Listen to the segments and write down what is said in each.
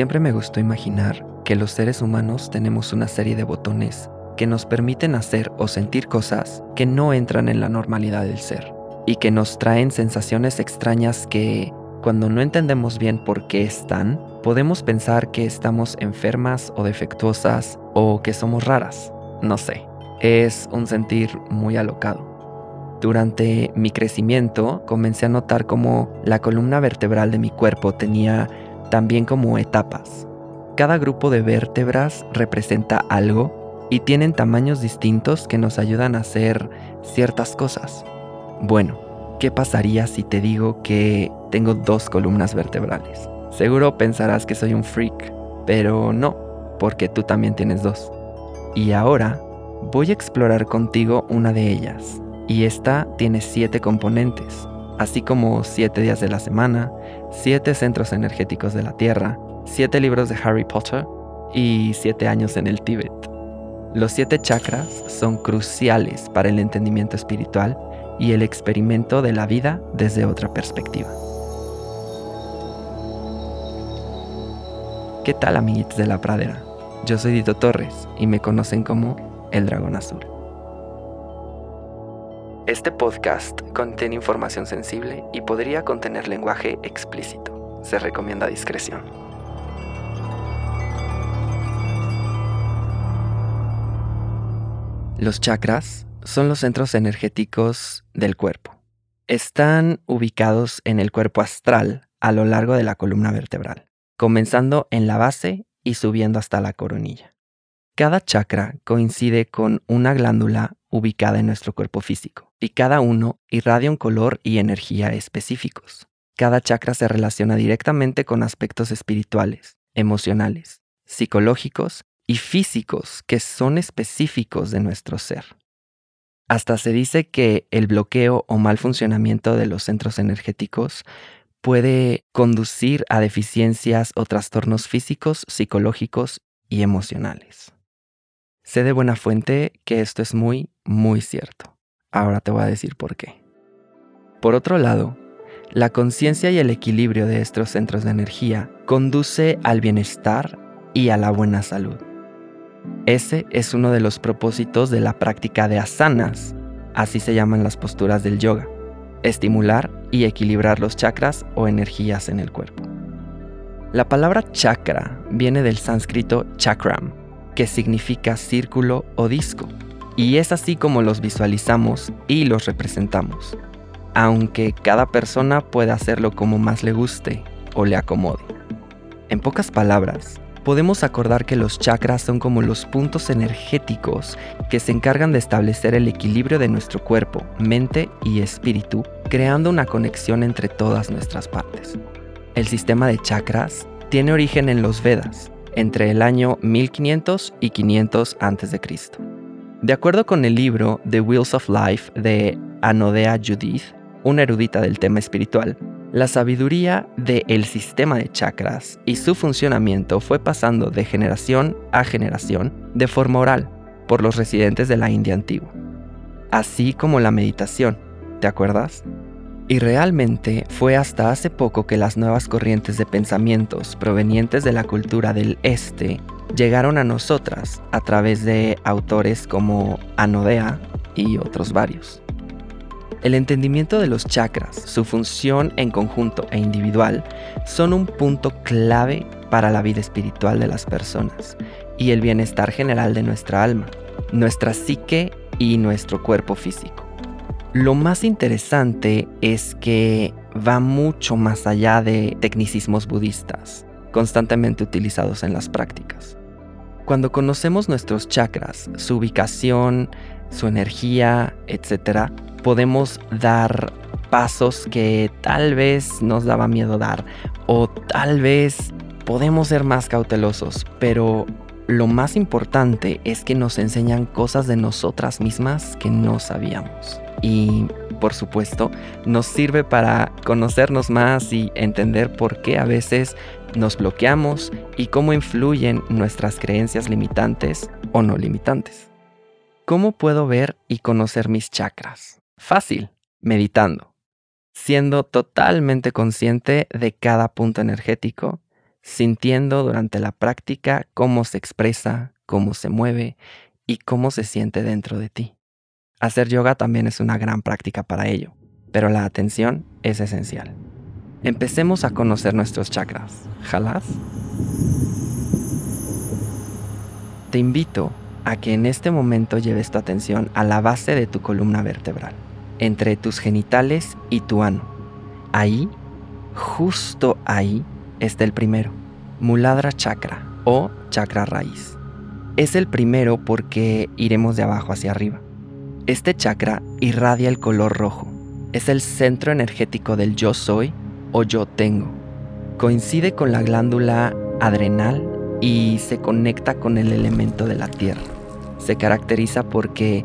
Siempre me gustó imaginar que los seres humanos tenemos una serie de botones que nos permiten hacer o sentir cosas que no entran en la normalidad del ser y que nos traen sensaciones extrañas que, cuando no entendemos bien por qué están, podemos pensar que estamos enfermas o defectuosas o que somos raras. No sé, es un sentir muy alocado. Durante mi crecimiento comencé a notar cómo la columna vertebral de mi cuerpo tenía también como etapas. Cada grupo de vértebras representa algo y tienen tamaños distintos que nos ayudan a hacer ciertas cosas. Bueno, ¿qué pasaría si te digo que tengo dos columnas vertebrales? Seguro pensarás que soy un freak, pero no, porque tú también tienes dos. Y ahora voy a explorar contigo una de ellas, y esta tiene siete componentes, así como siete días de la semana, siete centros energéticos de la Tierra, siete libros de Harry Potter y siete años en el Tíbet. Los siete chakras son cruciales para el entendimiento espiritual y el experimento de la vida desde otra perspectiva. ¿Qué tal amiguitos de la pradera? Yo soy Dito Torres y me conocen como el dragón azul. Este podcast contiene información sensible y podría contener lenguaje explícito. Se recomienda discreción. Los chakras son los centros energéticos del cuerpo. Están ubicados en el cuerpo astral a lo largo de la columna vertebral, comenzando en la base y subiendo hasta la coronilla. Cada chakra coincide con una glándula ubicada en nuestro cuerpo físico, y cada uno irradia un color y energía específicos. Cada chakra se relaciona directamente con aspectos espirituales, emocionales, psicológicos y físicos que son específicos de nuestro ser. Hasta se dice que el bloqueo o mal funcionamiento de los centros energéticos puede conducir a deficiencias o trastornos físicos, psicológicos y emocionales. Sé de buena fuente que esto es muy, muy cierto. Ahora te voy a decir por qué. Por otro lado, la conciencia y el equilibrio de estos centros de energía conduce al bienestar y a la buena salud. Ese es uno de los propósitos de la práctica de asanas, así se llaman las posturas del yoga, estimular y equilibrar los chakras o energías en el cuerpo. La palabra chakra viene del sánscrito chakram, que significa círculo o disco, y es así como los visualizamos y los representamos, aunque cada persona puede hacerlo como más le guste o le acomode. En pocas palabras, podemos acordar que los chakras son como los puntos energéticos que se encargan de establecer el equilibrio de nuestro cuerpo, mente y espíritu, creando una conexión entre todas nuestras partes. El sistema de chakras tiene origen en los Vedas, entre el año 1500 y 500 a.C. De acuerdo con el libro The Wheels of Life de Anodea Judith, una erudita del tema espiritual, la sabiduría del sistema de chakras y su funcionamiento fue pasando de generación a generación de forma oral por los residentes de la India antigua, así como la meditación, ¿te acuerdas? Y realmente fue hasta hace poco que las nuevas corrientes de pensamientos provenientes de la cultura del Este llegaron a nosotras a través de autores como Anodea y otros varios. El entendimiento de los chakras, su función en conjunto e individual, son un punto clave para la vida espiritual de las personas y el bienestar general de nuestra alma, nuestra psique y nuestro cuerpo físico. Lo más interesante es que va mucho más allá de tecnicismos budistas, constantemente utilizados en las prácticas. Cuando conocemos nuestros chakras, su ubicación, su energía, etc., podemos dar pasos que tal vez nos daba miedo dar o tal vez podemos ser más cautelosos, pero lo más importante es que nos enseñan cosas de nosotras mismas que no sabíamos. Y por supuesto, nos sirve para conocernos más y entender por qué a veces nos bloqueamos y cómo influyen nuestras creencias limitantes o no limitantes. ¿Cómo puedo ver y conocer mis chakras? Fácil, meditando, siendo totalmente consciente de cada punto energético, sintiendo durante la práctica cómo se expresa, cómo se mueve y cómo se siente dentro de ti. Hacer yoga también es una gran práctica para ello, pero la atención es esencial. Empecemos a conocer nuestros chakras. ¿Jalas? Te invito a que en este momento lleves tu atención a la base de tu columna vertebral, entre tus genitales y tu ano. Ahí, justo ahí, está el primero, Muladra Chakra o chakra raíz. Es el primero porque iremos de abajo hacia arriba. Este chakra irradia el color rojo. Es el centro energético del yo soy o yo tengo. Coincide con la glándula adrenal y se conecta con el elemento de la tierra. Se caracteriza porque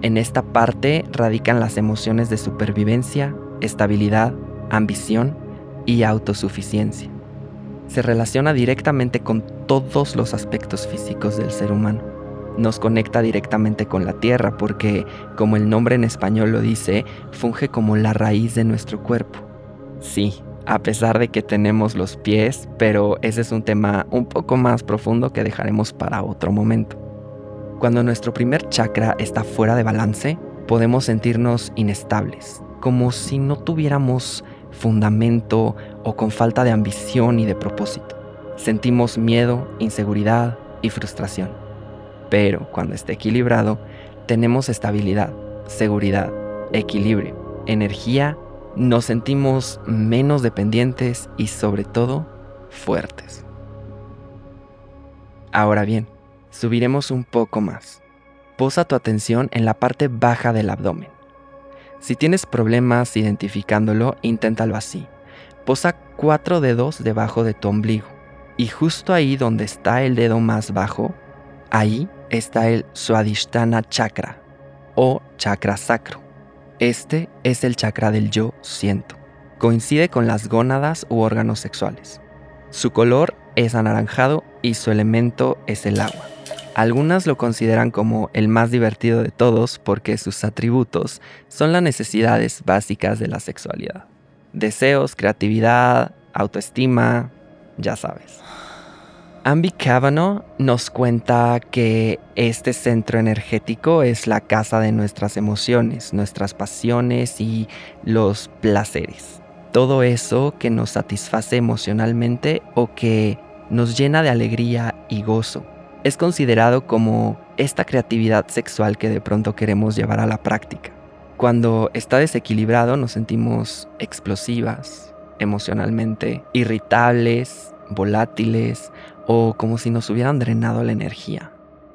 en esta parte radican las emociones de supervivencia, estabilidad, ambición y autosuficiencia. Se relaciona directamente con todos los aspectos físicos del ser humano nos conecta directamente con la tierra porque, como el nombre en español lo dice, funge como la raíz de nuestro cuerpo. Sí, a pesar de que tenemos los pies, pero ese es un tema un poco más profundo que dejaremos para otro momento. Cuando nuestro primer chakra está fuera de balance, podemos sentirnos inestables, como si no tuviéramos fundamento o con falta de ambición y de propósito. Sentimos miedo, inseguridad y frustración. Pero cuando esté equilibrado, tenemos estabilidad, seguridad, equilibrio, energía, nos sentimos menos dependientes y sobre todo fuertes. Ahora bien, subiremos un poco más. Posa tu atención en la parte baja del abdomen. Si tienes problemas identificándolo, inténtalo así. Posa cuatro dedos debajo de tu ombligo y justo ahí donde está el dedo más bajo, ahí está el Swadhisthana Chakra o chakra sacro. Este es el chakra del yo siento. Coincide con las gónadas u órganos sexuales. Su color es anaranjado y su elemento es el agua. Algunas lo consideran como el más divertido de todos porque sus atributos son las necesidades básicas de la sexualidad. Deseos, creatividad, autoestima, ya sabes. Ambi Cavanaugh nos cuenta que este centro energético es la casa de nuestras emociones, nuestras pasiones y los placeres. Todo eso que nos satisface emocionalmente o que nos llena de alegría y gozo. Es considerado como esta creatividad sexual que de pronto queremos llevar a la práctica. Cuando está desequilibrado nos sentimos explosivas, emocionalmente irritables, volátiles o como si nos hubieran drenado la energía.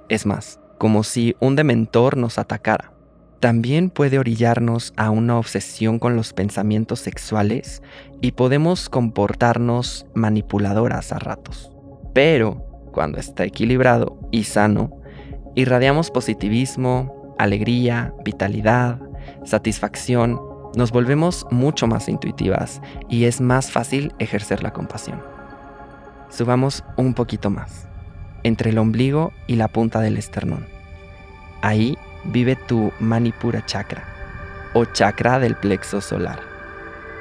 Es más, como si un dementor nos atacara. También puede orillarnos a una obsesión con los pensamientos sexuales y podemos comportarnos manipuladoras a ratos. Pero, cuando está equilibrado y sano, irradiamos positivismo, alegría, vitalidad, satisfacción, nos volvemos mucho más intuitivas y es más fácil ejercer la compasión. Subamos un poquito más, entre el ombligo y la punta del esternón. Ahí vive tu Manipura Chakra, o chakra del plexo solar.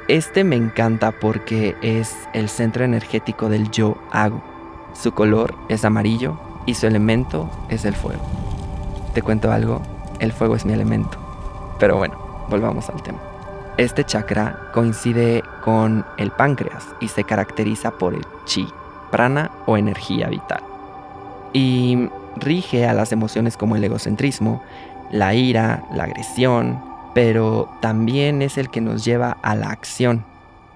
Este me encanta porque es el centro energético del yo hago. Su color es amarillo y su elemento es el fuego. Te cuento algo, el fuego es mi elemento. Pero bueno, volvamos al tema. Este chakra coincide con el páncreas y se caracteriza por el chi, o energía vital. Y rige a las emociones como el egocentrismo, la ira, la agresión, pero también es el que nos lleva a la acción.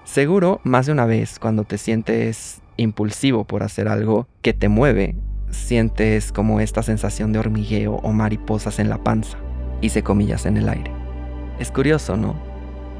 Seguro, más de una vez, cuando te sientes impulsivo por hacer algo que te mueve, sientes como esta sensación de hormigueo o mariposas en la panza, y se comillas en el aire. Es curioso, ¿no?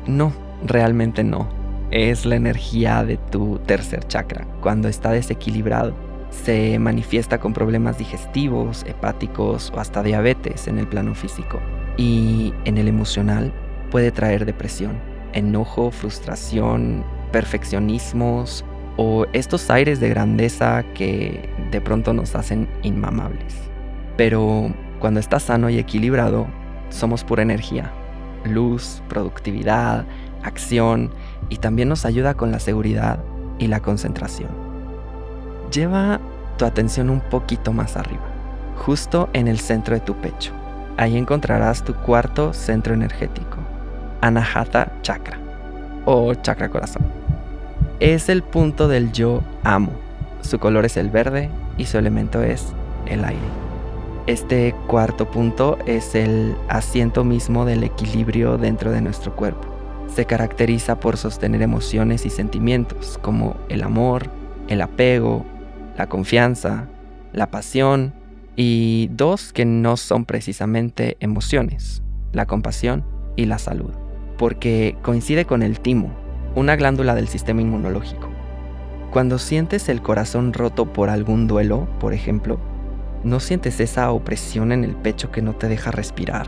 No, realmente no. Es la energía de tu tercer chakra. Cuando está desequilibrado, se manifiesta con problemas digestivos, hepáticos o hasta diabetes en el plano físico. Y en el emocional puede traer depresión, enojo, frustración, perfeccionismos o estos aires de grandeza que de pronto nos hacen inmamables. Pero cuando está sano y equilibrado, somos pura energía, luz, productividad, acción y también nos ayuda con la seguridad y la concentración. Lleva tu atención un poquito más arriba, justo en el centro de tu pecho. Ahí encontrarás tu cuarto centro energético, Anahata Chakra o Chakra Corazón. Es el punto del yo amo. Su color es el verde y su elemento es el aire. Este cuarto punto es el asiento mismo del equilibrio dentro de nuestro cuerpo. Se caracteriza por sostener emociones y sentimientos como el amor, el apego, la confianza, la pasión y dos que no son precisamente emociones, la compasión y la salud, porque coincide con el timo, una glándula del sistema inmunológico. Cuando sientes el corazón roto por algún duelo, por ejemplo, ¿No sientes esa opresión en el pecho que no te deja respirar?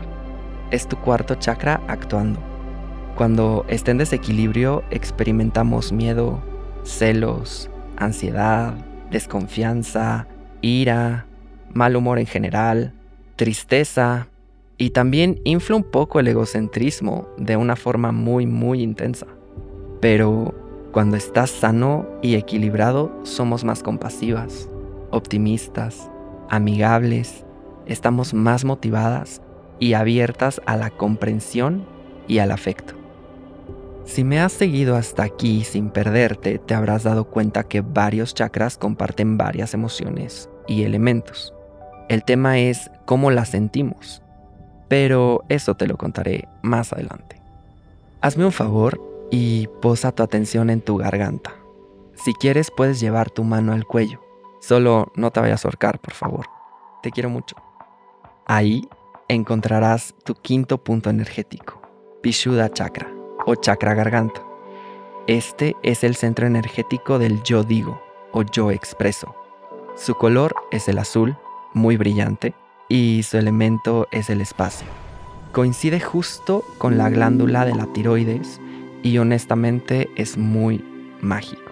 Es tu cuarto chakra actuando. Cuando está en desequilibrio experimentamos miedo, celos, ansiedad, desconfianza, ira, mal humor en general, tristeza y también infla un poco el egocentrismo de una forma muy muy intensa. Pero cuando estás sano y equilibrado somos más compasivas, optimistas, amigables, estamos más motivadas y abiertas a la comprensión y al afecto. Si me has seguido hasta aquí sin perderte, te habrás dado cuenta que varios chakras comparten varias emociones y elementos. El tema es cómo las sentimos, pero eso te lo contaré más adelante. Hazme un favor y posa tu atención en tu garganta. Si quieres puedes llevar tu mano al cuello Solo no te vayas a ahorcar, por favor. Te quiero mucho. Ahí encontrarás tu quinto punto energético, Vishuddha Chakra o Chakra Garganta. Este es el centro energético del yo digo o yo expreso. Su color es el azul, muy brillante, y su elemento es el espacio. Coincide justo con la glándula de la tiroides y honestamente es muy mágico.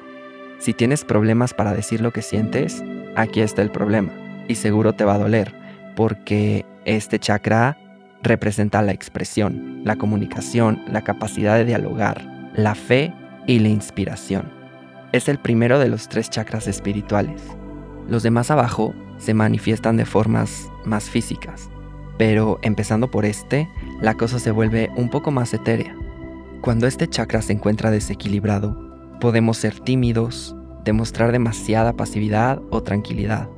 Si tienes problemas para decir lo que sientes, aquí está el problema. Y seguro te va a doler, porque este chakra representa la expresión, la comunicación, la capacidad de dialogar, la fe y la inspiración. Es el primero de los tres chakras espirituales. Los demás abajo se manifiestan de formas más físicas, pero empezando por este, la cosa se vuelve un poco más etérea. Cuando este chakra se encuentra desequilibrado, Podemos ser tímidos, demostrar demasiada pasividad o tranquilidad,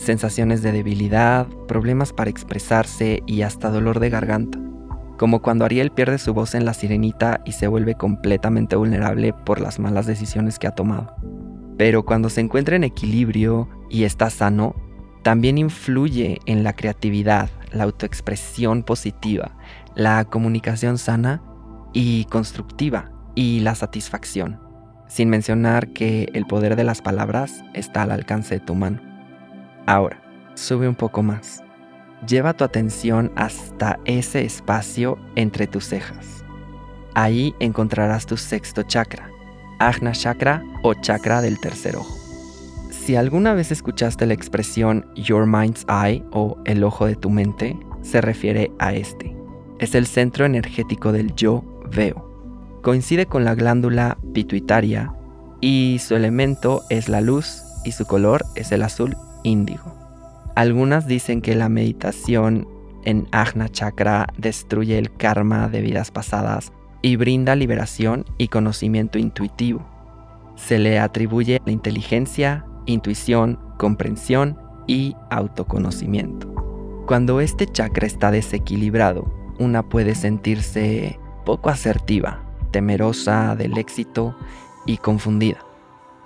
sensaciones de debilidad, problemas para expresarse y hasta dolor de garganta, como cuando Ariel pierde su voz en La Sirenita y se vuelve completamente vulnerable por las malas decisiones que ha tomado. Pero cuando se encuentra en equilibrio y está sano, también influye en la creatividad, la autoexpresión positiva, la comunicación sana y constructiva y la satisfacción sin mencionar que el poder de las palabras está al alcance de tu mano. Ahora, sube un poco más. Lleva tu atención hasta ese espacio entre tus cejas. Ahí encontrarás tu sexto chakra, Ajna Chakra o chakra del tercer ojo. Si alguna vez escuchaste la expresión Your Mind's Eye o el ojo de tu mente, se refiere a este. Es el centro energético del yo veo coincide con la glándula pituitaria y su elemento es la luz y su color es el azul índigo. Algunas dicen que la meditación en Ajna Chakra destruye el karma de vidas pasadas y brinda liberación y conocimiento intuitivo. Se le atribuye la inteligencia, intuición, comprensión y autoconocimiento. Cuando este chakra está desequilibrado, una puede sentirse poco asertiva, temerosa del éxito y confundida.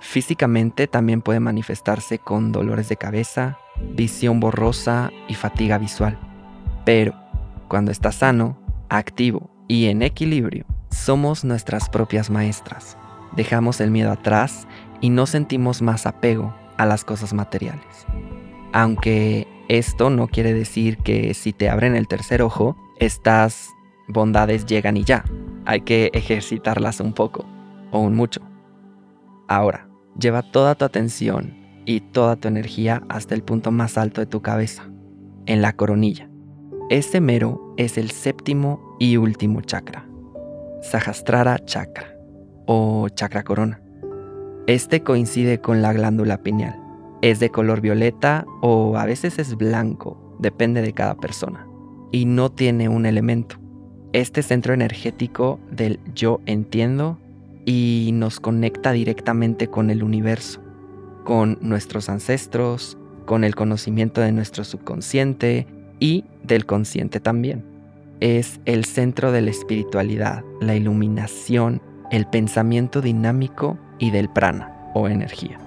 Físicamente también puede manifestarse con dolores de cabeza, visión borrosa y fatiga visual. Pero cuando está sano, activo y en equilibrio, Somos nuestras propias maestras. Dejamos el miedo atrás y no sentimos más apego a las cosas materiales. Aunque esto no quiere decir que si te abren el tercer ojo, estas bondades llegan y ya. Hay que ejercitarlas un poco o un mucho. Ahora, lleva toda tu atención y toda tu energía hasta el punto más alto de tu cabeza, en la coronilla. Este mero es el séptimo y último chakra, Sahasrara Chakra o chakra corona. Este coincide con la glándula pineal. Es de color violeta o a veces es blanco, depende de cada persona, y no tiene un elemento. Este centro energético del yo entiendo y nos conecta directamente con el universo, con nuestros ancestros, con el conocimiento de nuestro subconsciente y del consciente también. Es el centro de la espiritualidad, la iluminación, el pensamiento dinámico y del prana o energía.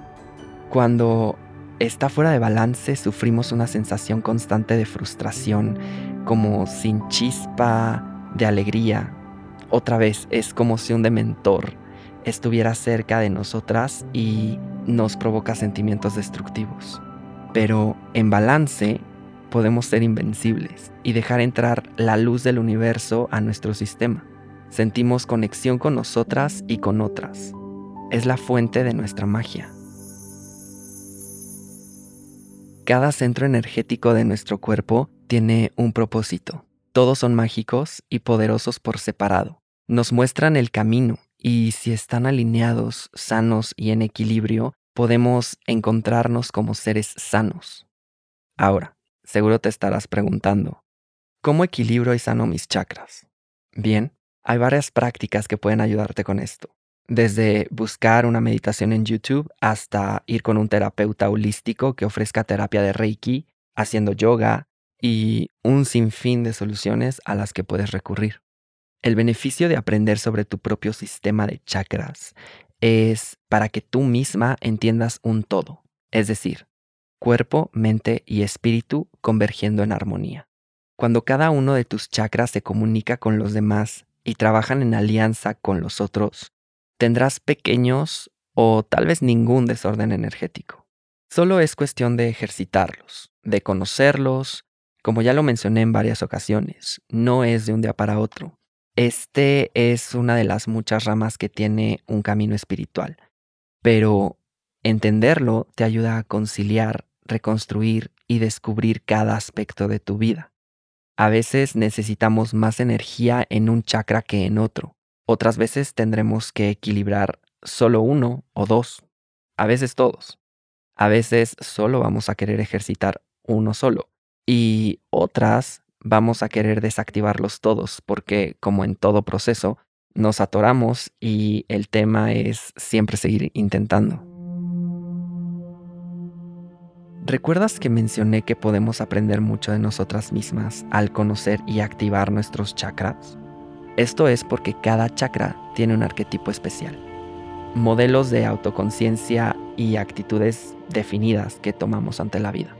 Cuando está fuera de balance sufrimos una sensación constante de frustración, como sin chispa, de alegría. Otra vez es como si un dementor estuviera cerca de nosotras y nos provoca sentimientos destructivos. Pero en balance podemos ser invencibles y dejar entrar la luz del universo a nuestro sistema. Sentimos conexión con nosotras y con otras. Es la fuente de nuestra magia. Cada centro energético de nuestro cuerpo tiene un propósito. Todos son mágicos y poderosos por separado. Nos muestran el camino y si están alineados, sanos y en equilibrio, podemos encontrarnos como seres sanos. Ahora, seguro te estarás preguntando, ¿cómo equilibro y sano mis chakras? Bien, hay varias prácticas que pueden ayudarte con esto. Desde buscar una meditación en YouTube hasta ir con un terapeuta holístico que ofrezca terapia de Reiki, haciendo yoga y un sinfín de soluciones a las que puedes recurrir. El beneficio de aprender sobre tu propio sistema de chakras es para que tú misma entiendas un todo, es decir, cuerpo, mente y espíritu convergiendo en armonía. Cuando cada uno de tus chakras se comunica con los demás y trabajan en alianza con los otros, tendrás pequeños o tal vez ningún desorden energético. Solo es cuestión de ejercitarlos, de conocerlos, como ya lo mencioné en varias ocasiones, no es de un día para otro. Este es una de las muchas ramas que tiene un camino espiritual, pero entenderlo te ayuda a conciliar, reconstruir y descubrir cada aspecto de tu vida. A veces necesitamos más energía en un chakra que en otro. Otras veces tendremos que equilibrar solo uno o dos. A veces todos. A veces solo vamos a querer ejercitar uno solo. Y otras vamos a querer desactivarlos todos porque, como en todo proceso, nos atoramos y el tema es siempre seguir intentando. ¿Recuerdas que mencioné que podemos aprender mucho de nosotras mismas al conocer y activar nuestros chakras? Esto es porque cada chakra tiene un arquetipo especial, modelos de autoconciencia y actitudes definidas que tomamos ante la vida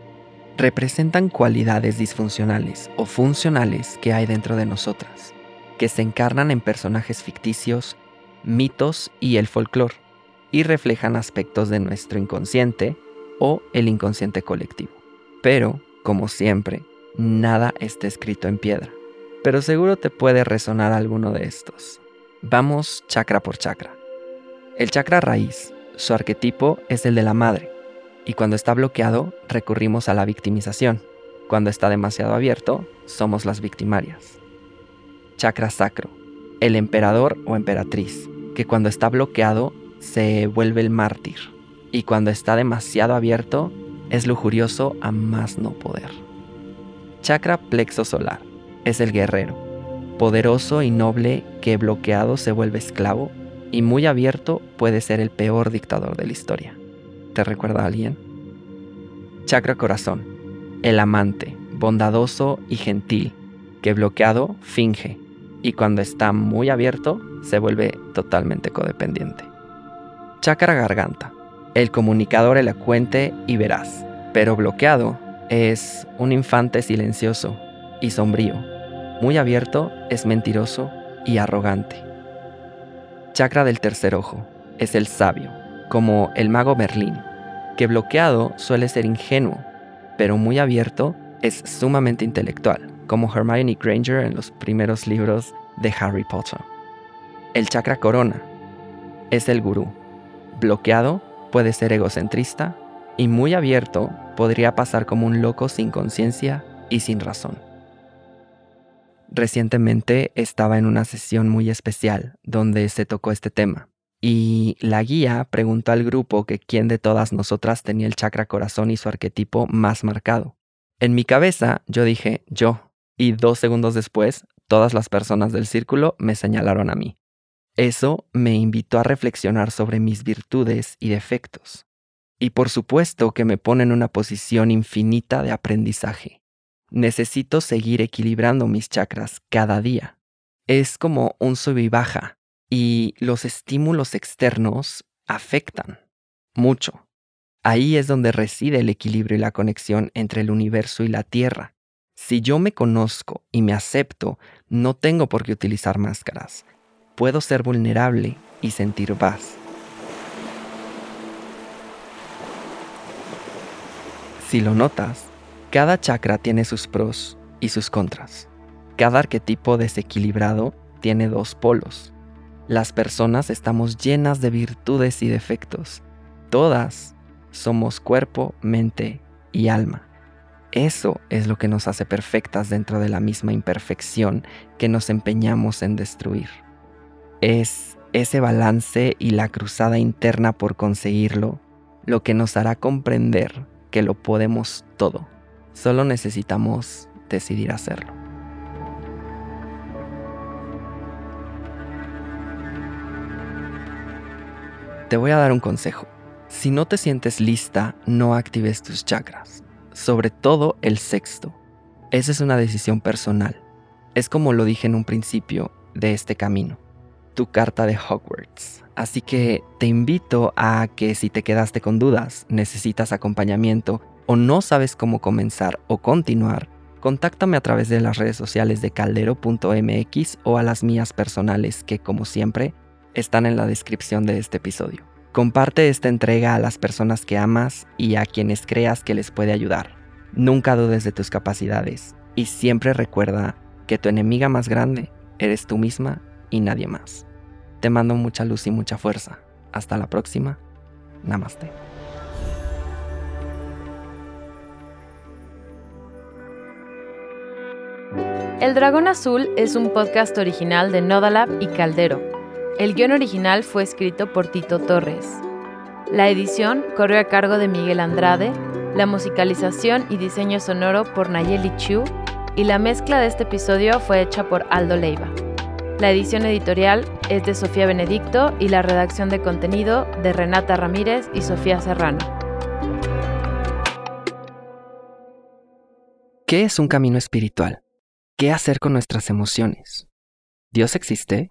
representan cualidades disfuncionales o funcionales que hay dentro de nosotras, que se encarnan en personajes ficticios, mitos y el folclore, y reflejan aspectos de nuestro inconsciente o el inconsciente colectivo. Pero, como siempre, nada está escrito en piedra, pero seguro te puede resonar alguno de estos. Vamos chakra por chakra. El chakra raíz, su arquetipo es el de la madre, y cuando está bloqueado recurrimos a la victimización. Cuando está demasiado abierto, somos las victimarias. Chakra sacro, el emperador o emperatriz, que cuando está bloqueado se vuelve el mártir y cuando está demasiado abierto es lujurioso a más no poder. Chakra plexo solar, es el guerrero, poderoso y noble que bloqueado se vuelve esclavo y muy abierto puede ser el peor dictador de la historia te recuerda a alguien? Chakra corazón, el amante, bondadoso y gentil, que bloqueado finge y cuando está muy abierto se vuelve totalmente codependiente. Chakra garganta, el comunicador elocuente y veraz, pero bloqueado es un infante silencioso y sombrío. Muy abierto es mentiroso y arrogante. chakra del tercer ojo es el sabio, como el mago Merlín, que bloqueado suele ser ingenuo, pero muy abierto es sumamente intelectual, como Hermione Granger en los primeros libros de Harry Potter. El chakra corona es el gurú. Bloqueado puede ser egocentrista y muy abierto podría pasar como un loco sin conciencia y sin razón. Recientemente estaba en una sesión muy especial donde se tocó este tema y la guía preguntó al grupo que quién de todas nosotras tenía el chakra corazón y su arquetipo más marcado. En mi cabeza yo dije yo y dos segundos después todas las personas del círculo me señalaron a mí. Eso me invitó a reflexionar sobre mis virtudes y defectos. Y por supuesto que me pone en una posición infinita de aprendizaje. Necesito seguir equilibrando mis chakras cada día. Es como un sub y baja, y los estímulos externos afectan mucho. Ahí es donde reside el equilibrio y la conexión entre el universo y la Tierra. Si yo me conozco y me acepto, no tengo por qué utilizar máscaras. Puedo ser vulnerable y sentir paz. Si lo notas, cada chakra tiene sus pros y sus contras. Cada arquetipo desequilibrado tiene dos polos. Las personas estamos llenas de virtudes y defectos. Todas somos cuerpo, mente y alma. Eso es lo que nos hace perfectas dentro de la misma imperfección que nos empeñamos en destruir. Es ese balance y la cruzada interna por conseguirlo lo que nos hará comprender que lo podemos todo. Solo necesitamos decidir hacerlo. Te voy a dar un consejo. Si no te sientes lista, no actives tus chakras, sobre todo el sexto. Esa es una decisión personal. Es como lo dije en un principio de este camino, tu carta de Hogwarts. Así que te invito a que si te quedaste con dudas, necesitas acompañamiento o no sabes cómo comenzar o continuar, contáctame a través de las redes sociales de caldero.mx o a las mías personales que, como siempre, están en la descripción de este episodio. Comparte esta entrega a las personas que amas y a quienes creas que les puede ayudar. Nunca dudes de tus capacidades y siempre recuerda que tu enemiga más grande eres tú misma y nadie más. Te mando mucha luz y mucha fuerza. Hasta la próxima. Namaste. El Dragón Azul es un podcast original de Nodalab y Caldero. El guion original fue escrito por Tito Torres. La edición corrió a cargo de Miguel Andrade, la musicalización y diseño sonoro por Nayeli Chu y la mezcla de este episodio fue hecha por Aldo Leiva. La edición editorial es de Sofía Benedicto y la redacción de contenido de Renata Ramírez y Sofía Serrano. ¿Qué es un camino espiritual? ¿Qué hacer con nuestras emociones? ¿Dios existe?